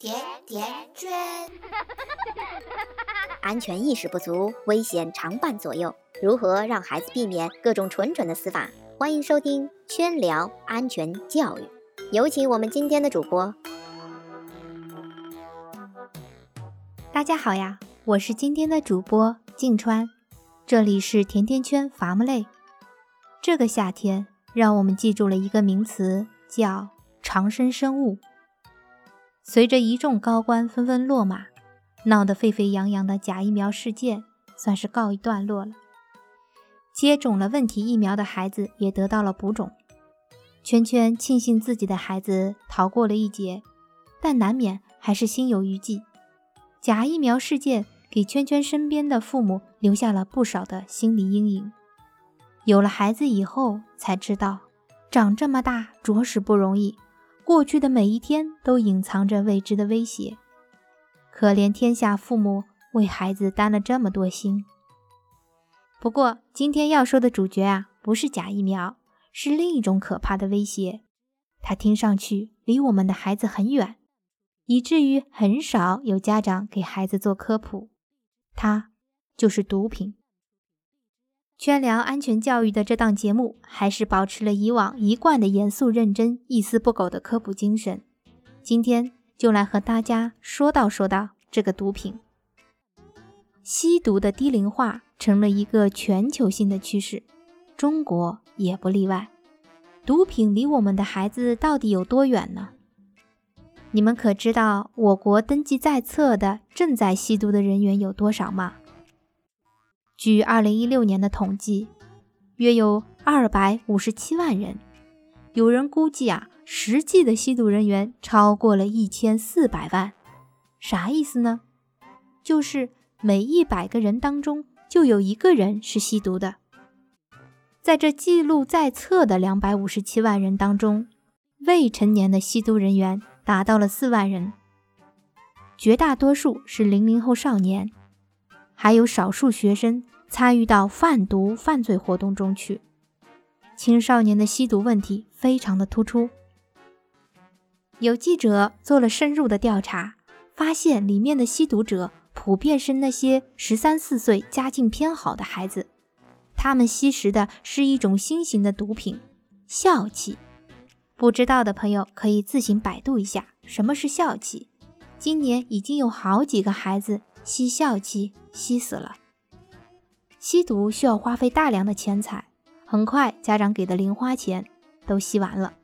甜甜圈，安全意识不足，危险常伴左右。如何让孩子避免各种蠢蠢的死法？欢迎收听《圈聊安全教育》，有请我们今天的主播。大家好呀，我是今天的主播静川，这里是甜甜圈伐木累。这个夏天，让我们记住了一个名词，叫长生生物。随着一众高官纷纷落马，闹得沸沸扬扬的假疫苗事件算是告一段落了。接种了问题疫苗的孩子也得到了补种。圈圈庆幸自己的孩子逃过了一劫，但难免还是心有余悸。假疫苗事件给圈圈身边的父母留下了不少的心理阴影。有了孩子以后，才知道长这么大着实不容易。过去的每一天都隐藏着未知的威胁，可怜天下父母为孩子担了这么多心。不过，今天要说的主角啊，不是假疫苗，是另一种可怕的威胁。它听上去离我们的孩子很远，以至于很少有家长给孩子做科普。它就是毒品。圈聊安全教育的这档节目，还是保持了以往一贯的严肃认真、一丝不苟的科普精神。今天就来和大家说道说道这个毒品。吸毒的低龄化成了一个全球性的趋势，中国也不例外。毒品离我们的孩子到底有多远呢？你们可知道我国登记在册的正在吸毒的人员有多少吗？据二零一六年的统计，约有二百五十七万人。有人估计啊，实际的吸毒人员超过了一千四百万。啥意思呢？就是每一百个人当中就有一个人是吸毒的。在这记录在册的两百五十七万人当中，未成年的吸毒人员达到了四万人，绝大多数是零零后少年。还有少数学生参与到贩毒犯罪活动中去，青少年的吸毒问题非常的突出。有记者做了深入的调查，发现里面的吸毒者普遍是那些十三四岁、家境偏好的孩子，他们吸食的是一种新型的毒品——笑气。不知道的朋友可以自行百度一下什么是笑气。今年已经有好几个孩子。吸笑气吸死了。吸毒需要花费大量的钱财，很快家长给的零花钱都吸完了，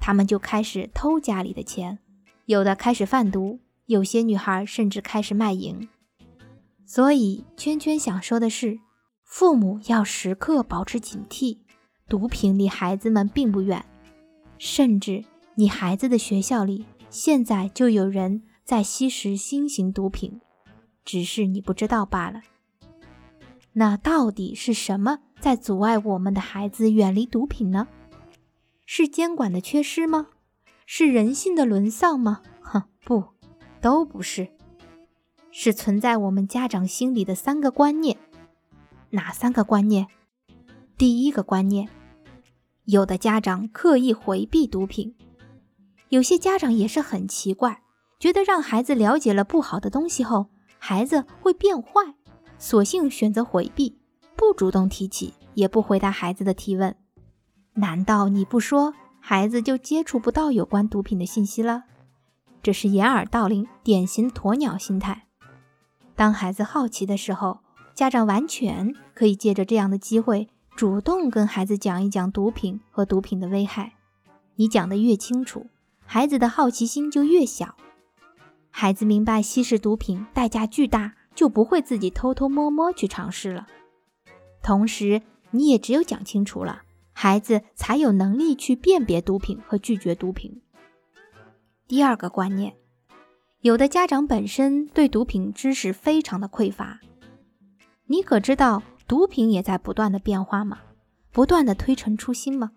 他们就开始偷家里的钱，有的开始贩毒，有些女孩甚至开始卖淫。所以圈圈想说的是，父母要时刻保持警惕，毒品离孩子们并不远，甚至你孩子的学校里现在就有人在吸食新型毒品。只是你不知道罢了。那到底是什么在阻碍我们的孩子远离毒品呢？是监管的缺失吗？是人性的沦丧吗？哼，不，都不是。是存在我们家长心里的三个观念。哪三个观念？第一个观念，有的家长刻意回避毒品，有些家长也是很奇怪，觉得让孩子了解了不好的东西后。孩子会变坏，索性选择回避，不主动提起，也不回答孩子的提问。难道你不说，孩子就接触不到有关毒品的信息了？这是掩耳盗铃，典型鸵鸟心态。当孩子好奇的时候，家长完全可以借着这样的机会，主动跟孩子讲一讲毒品和毒品的危害。你讲的越清楚，孩子的好奇心就越小。孩子明白吸食毒品代价巨大，就不会自己偷偷摸摸去尝试了。同时，你也只有讲清楚了，孩子才有能力去辨别毒品和拒绝毒品。第二个观念，有的家长本身对毒品知识非常的匮乏。你可知道毒品也在不断的变化吗？不断的推陈出新吗？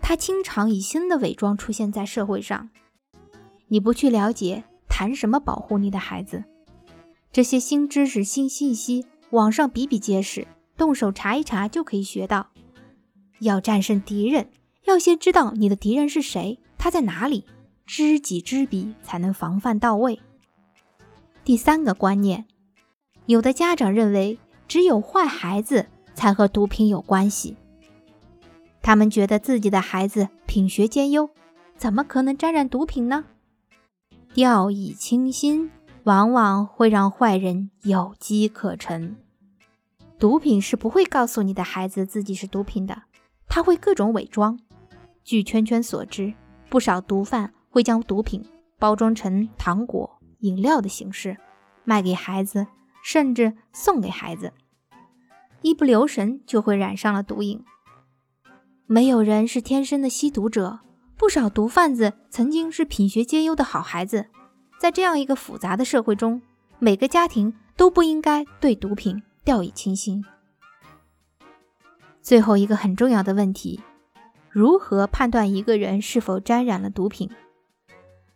它经常以新的伪装出现在社会上。你不去了解。谈什么保护你的孩子？这些新知识、新信息，网上比比皆是，动手查一查就可以学到。要战胜敌人，要先知道你的敌人是谁，他在哪里，知己知彼才能防范到位。第三个观念，有的家长认为只有坏孩子才和毒品有关系。他们觉得自己的孩子品学兼优，怎么可能沾染毒品呢？掉以轻心，往往会让坏人有机可乘。毒品是不会告诉你的孩子自己是毒品的，他会各种伪装。据圈圈所知，不少毒贩会将毒品包装成糖果。饮料的形式卖给孩子，甚至送给孩子，一不留神就会染上了毒瘾。没有人是天生的吸毒者，不少毒贩子曾经是品学兼优的好孩子。在这样一个复杂的社会中，每个家庭都不应该对毒品掉以轻心。最后一个很重要的问题：如何判断一个人是否沾染了毒品？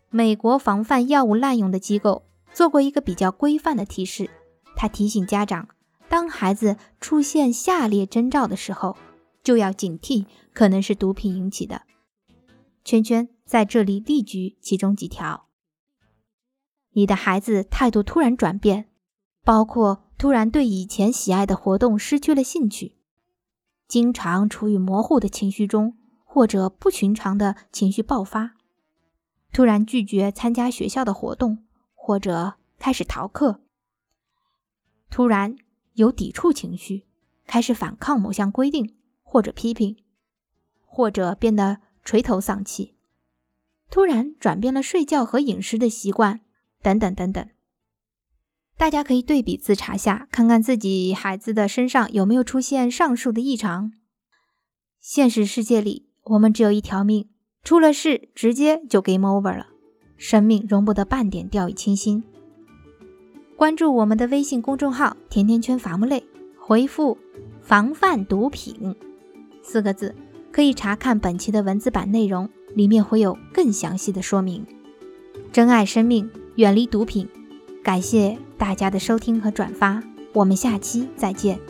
美国防范药物滥用的机构做过一个比较规范的提示，他提醒家长，当孩子出现下列征兆的时候，就要警惕可能是毒品引起的。圈圈在这里例举其中几条：你的孩子态度突然转变，包括突然对以前喜爱的活动失去了兴趣，经常处于模糊的情绪中，或者不寻常的情绪爆发。突然拒绝参加学校的活动，或者开始逃课；突然有抵触情绪，开始反抗某项规定或者批评，或者变得垂头丧气；突然转变了睡觉和饮食的习惯，等等等等。大家可以对比自查下，看看自己孩子的身上有没有出现上述的异常。现实世界里，我们只有一条命。出了事，直接就 game over 了。生命容不得半点掉以轻心。关注我们的微信公众号“甜甜圈伐木累”，回复“防范毒品”四个字，可以查看本期的文字版内容，里面会有更详细的说明。珍爱生命，远离毒品。感谢大家的收听和转发，我们下期再见。